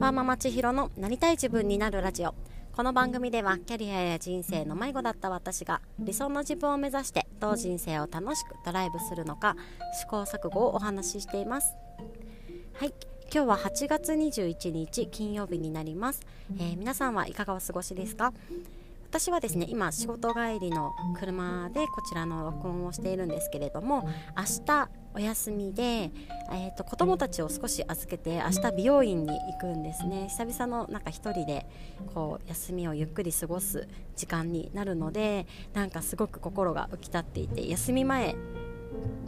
ワーママ千尋のなりたい自分になるラジオ。この番組ではキャリアや人生の迷子だった私が理想の自分を目指してどう人生を楽しくドライブするのか試行錯誤をお話ししています。はい。今日は8月21日金曜日になります、えー、皆さんはいかがお過ごしですか？私はですね今仕事帰りの車でこちらの録音をしているんですけれども明日お休みで、えーと、子供たちを少し預けて明日美容院に行くんですね久々のなんか1人でこう休みをゆっくり過ごす時間になるのでなんかすごく心が浮き立っていて休み前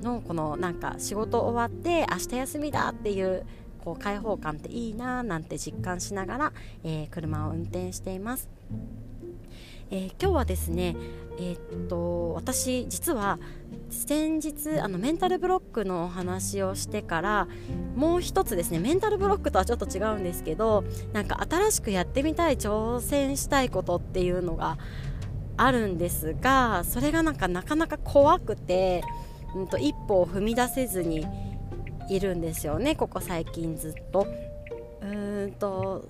のこのなんか仕事終わって明日休みだっていうこう開放感っていいななんて実感しながら、えー、車を運転しています。えー、今日はですね、えー、っと私実は先日あのメンタルブロックのお話をしてからもう一つですねメンタルブロックとはちょっと違うんですけどなんか新しくやってみたい挑戦したいことっていうのがあるんですがそれがなんかなかなか怖くて、うんと、一歩を踏み出せずにいるんですよねここ最近ずっと。うーんと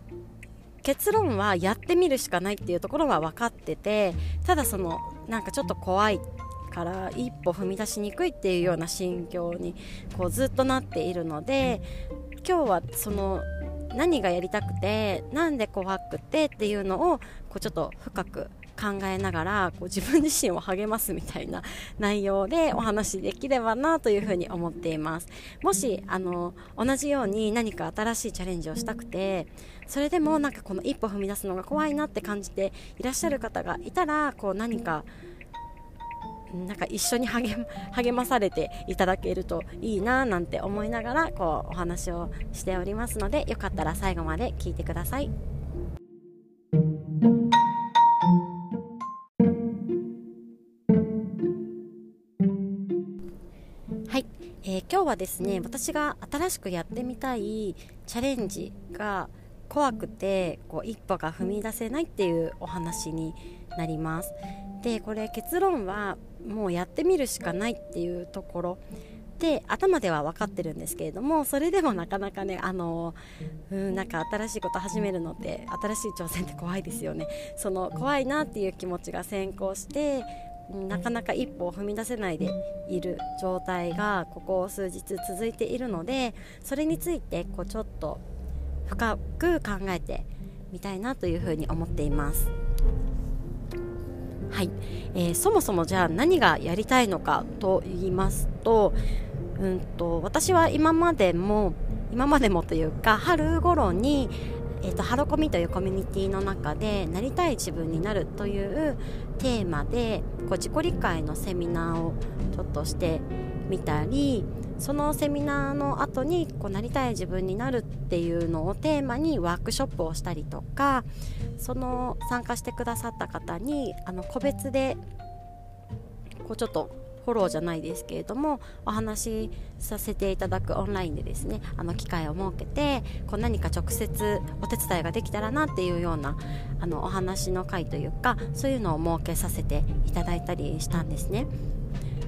結論はやってみるしかないっていうところは分かっててただそのなんかちょっと怖いから一歩踏み出しにくいっていうような心境にこうずっとなっているので今日はその何がやりたくてなんで怖くてっていうのをこうちょっと深く考えながらこう自分自身を励ますみたいな内容でお話できればなというふうに思っていますもしあの同じように何か新しいチャレンジをしたくてそれでもなんかこの一歩踏み出すのが怖いなって感じていらっしゃる方がいたらこう何かなんか一緒に励まされていただけるといいななんて思いながらこうお話をしておりますのでよかったら最後まで聞いてください。えー、今日はですね私が新しくやってみたいチャレンジが怖くてこう一歩が踏み出せないっていうお話になります。でこれ結論はもうやってみるしかないっていうところ。で頭では分かってるんですけれどもそれでもなかなかねあのうんなんか新しいこと始めるのって新しい挑戦って怖いですよね。その怖いなっていう気持ちが先行してなかなか一歩を踏み出せないでいる状態がここ数日続いているのでそれについてこうちょっと深く考えてみたいなというふうに思っています。はい、えー、そもそもじゃあ何がやりたいのかと言いますと,、うんと私は今までも今までもというか春頃にえーと、ハロコミというコミュニティの中でなりたい自分になるというテーマでこう自己理解のセミナーをちょっとしてみたりそのセミナーの後にこうなりたい自分になるっていうのをテーマにワークショップをしたりとかその参加してくださった方にあの個別でこうちょっとフォローじゃないですけれどもお話しさせていただくオンラインでですねあの機会を設けてこう何か直接お手伝いができたらなっていうようなあのお話の会というかそういうのを設けさせていただいたりしたんですね。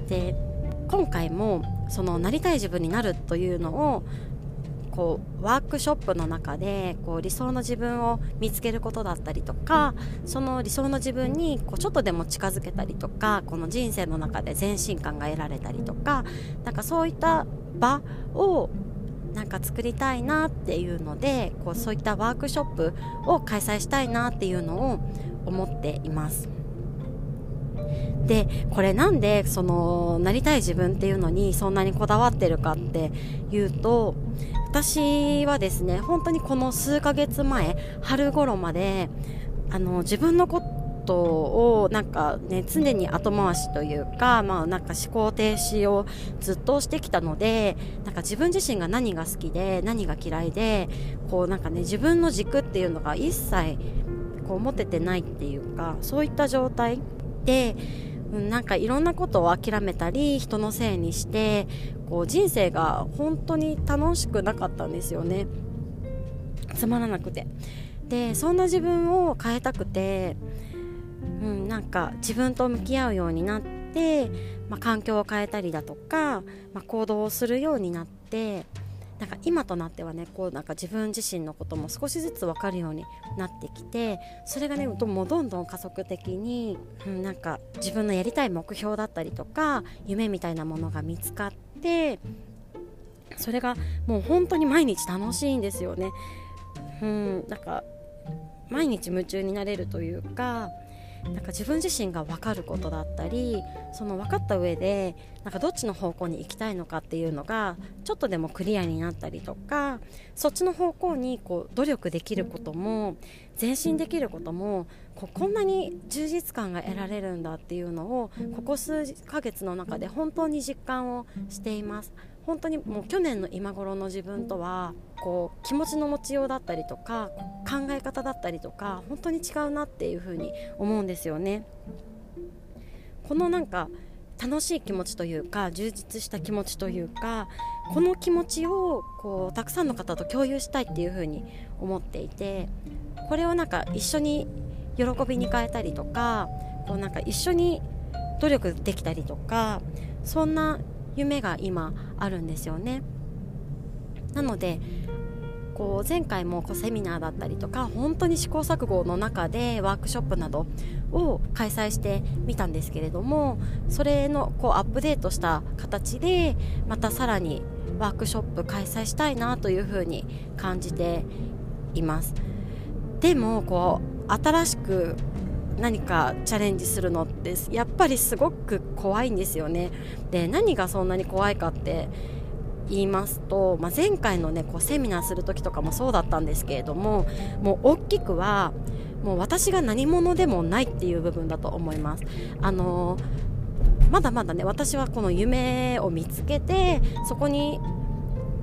で今回もそのなりたい自分になるというのをこうワークショップの中でこう理想の自分を見つけることだったりとかその理想の自分にこうちょっとでも近づけたりとかこの人生の中で前進感が得られたりとかなんかそういった場をなんか作りたいなっていうのでこうそういったワークショップを開催したいなっていうのを思っています。でこれなんでそのなりたい自分っていうのにそんなにこだわってるかっていうと私はですね本当にこの数ヶ月前春頃まであの自分のことをなんかね常に後回しというかまあなんか思考停止をずっとしてきたのでなんか自分自身が何が好きで何が嫌いでこうなんかね自分の軸っていうのが一切こう持ててないっていうかそういった状態でなんかいろんなことを諦めたり人のせいにしてこう人生が本当に楽しくなかったんですよね。つまらなくて。でそんな自分を変えたくて、うん、なんか自分と向き合うようになって、まあ、環境を変えたりだとか、まあ、行動をするようになってなんか今となってはねこうなんか自分自身のことも少しずつ分かるようになってきてそれがねもどんどん加速的に、うん、なんか自分のやりたい目標だったりとか夢みたいなものが見つかってそれがもう本当に毎日楽しいんですよね。うん、なんか毎日夢中になれるというかなんか自分自身が分かることだったりその分かった上でなんかどっちの方向に行きたいのかっていうのがちょっとでもクリアになったりとかそっちの方向にこう努力できることも前進できることもここんなに充実感が得られるんだっていうのをここ数ヶ月の中で本当に実感をしています。本当にもう去年の今頃の自分とはこう気持ちの持ちようだったりとか考え方だったりとか本当に違うなっていうふうに思うんですよね。このなんか楽しい気持ちというか充実した気持ちというかこの気持ちをこうたくさんの方と共有したいっていうふうに思っていてこれをなんか一緒に喜びに変えたりとかこうなんか一緒に努力できたりとかそんな夢が今あるんですよねなのでこう前回もこうセミナーだったりとか本当に試行錯誤の中でワークショップなどを開催してみたんですけれどもそれのこうアップデートした形でまたさらにワークショップ開催したいなというふうに感じています。でもこう新しく何かチャレンジするのってやっぱりすごく怖いんですよね。で何がそんなに怖いかって言いますと、まあ、前回のねこうセミナーする時とかもそうだったんですけれどももう大きくはもう私が何者でもないっていう部分だと思います。あのまだまだね私はこの夢を見つけてそこに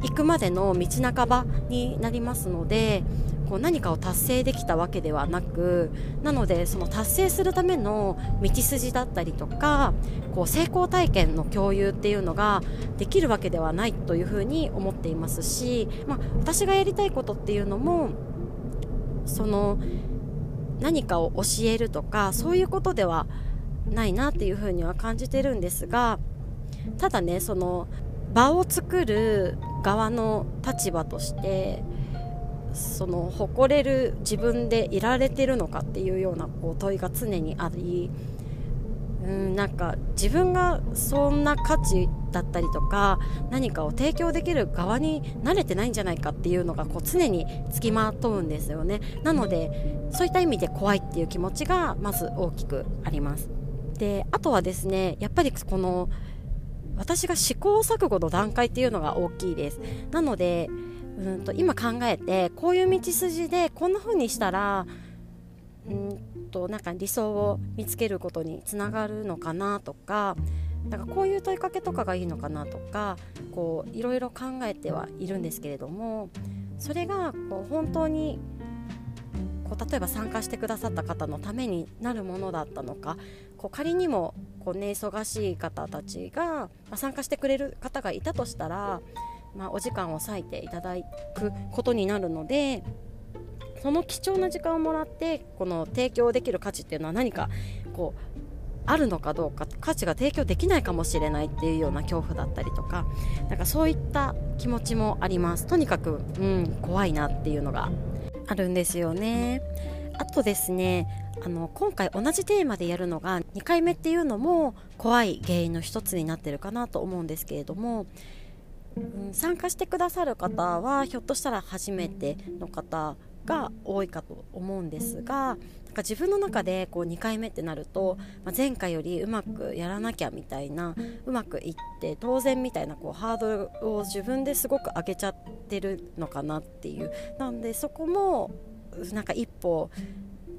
行くまでの道半ばになりますのでこう何かを達成できたわけではなくなのでその達成するための道筋だったりとかこう成功体験の共有っていうのができるわけではないというふうに思っていますし、まあ、私がやりたいことっていうのもその何かを教えるとかそういうことではないなっていうふうには感じてるんですがただねその場を作る側の立場としてその誇れる自分でいられてるのかっていうようなこう問いが常にありうんなんか自分がそんな価値だったりとか何かを提供できる側に慣れてないんじゃないかっていうのがこう常につきまとうんですよね。なのでそういった意味で怖いっていう気持ちがまず大きくあります。であとはですねやっぱりこの私が試行錯誤の段階っていうのが大きいです。なのでうんと今考えてこういう道筋でこんな風にしたらうんとなんか理想を見つけることにつながるのかなとかなんかこういう問いかけとかがいいのかなとかこういろいろ考えてはいるんですけれどもそれがこう本当にこう例えば参加してくださった方のためになるものだったのかこう仮にもこう、ね、忙しい方たちが、ま、参加してくれる方がいたとしたらまあ、お時間を割いていただくことになるのでその貴重な時間をもらってこの提供できる価値っていうのは何かこうあるのかどうか価値が提供できないかもしれないっていうような恐怖だったりとかなんかそういった気持ちもあります。とにかく、うん、怖いなっていうのがあるんですよね。あとですねあの今回同じテーマでやるのが2回目っていうのも怖い原因の一つになってるかなと思うんですけれどもうん、参加してくださる方はひょっとしたら初めての方が多いかと思うんですがなんか自分の中でこう2回目ってなると、まあ、前回よりうまくやらなきゃみたいなうまくいって当然みたいなこうハードルを自分ですごく上げちゃってるのかなっていう。なんでそこもなんか一歩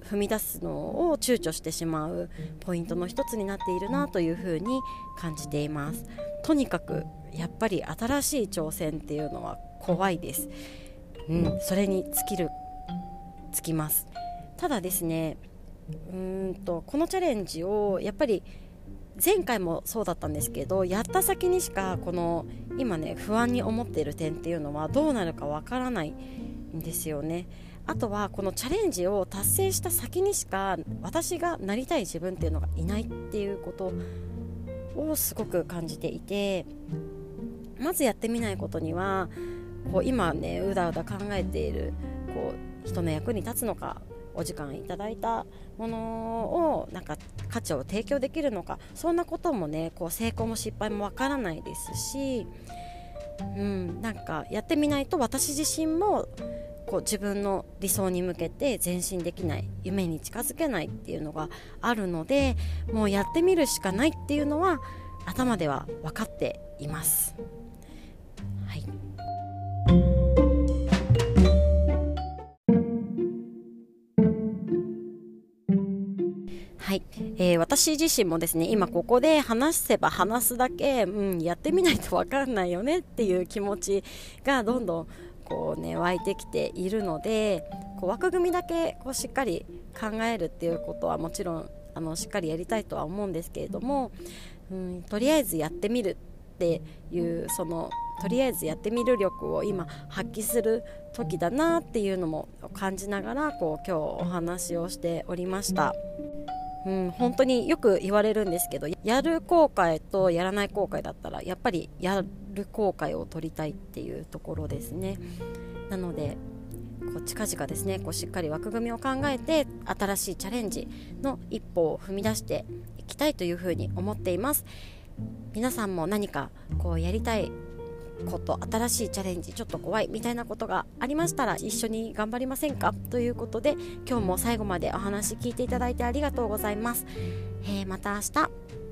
踏み出すのを躊躇してしまうポイントの一つになっているなというふうに感じています。とにかくやっぱり新しい挑戦っていうのは怖いです、うん、それに尽きるつきます。ただですねうんとこのチャレンジをやっぱり前回もそうだったんですけどやった先にしかこの今ね不安に思っている点っていうのはどうなるかわからないんですよね。あとはこのチャレンジを達成した先にしか私がなりたい自分っていうのがいないっていうことをすごく感じていてまずやってみないことにはこう今ねうだうだ考えているこう人の役に立つのかお時間いただいたものをなんか価値を提供できるのかそんなこともねこう成功も失敗もわからないですし、うん、なんかやってみないと私自身もこう自分の理想に向けて前進できない夢に近づけないっていうのがあるのでもうやってみるしかないっていうのは頭では分かっています。はい、えー、私自身もですね今ここで話せば話すだけ、うん、やってみないと分かんないよねっていう気持ちがどんどんこうね湧いてきているのでこう枠組みだけこうしっかり考えるっていうことはもちろんあのしっかりやりたいとは思うんですけれども、うん、とりあえずやってみるっていうそのとりあえずやってみる力を今発揮する時だなっていうのも感じながらこう今日お話をしておりました。うん、本当によく言われるんですけどやる後悔とやらない後悔だったらやっぱりやる後悔を取りたいっていうところですね。なのでこう近々ですねこうしっかり枠組みを考えて新しいチャレンジの一歩を踏み出していきたいというふうに思っています。皆さんも何かこうやりたいこと新しいチャレンジちょっと怖いみたいなことがありましたら一緒に頑張りませんか？ということで今日も最後までお話聞いていただいてありがとうございます、えー、また明日。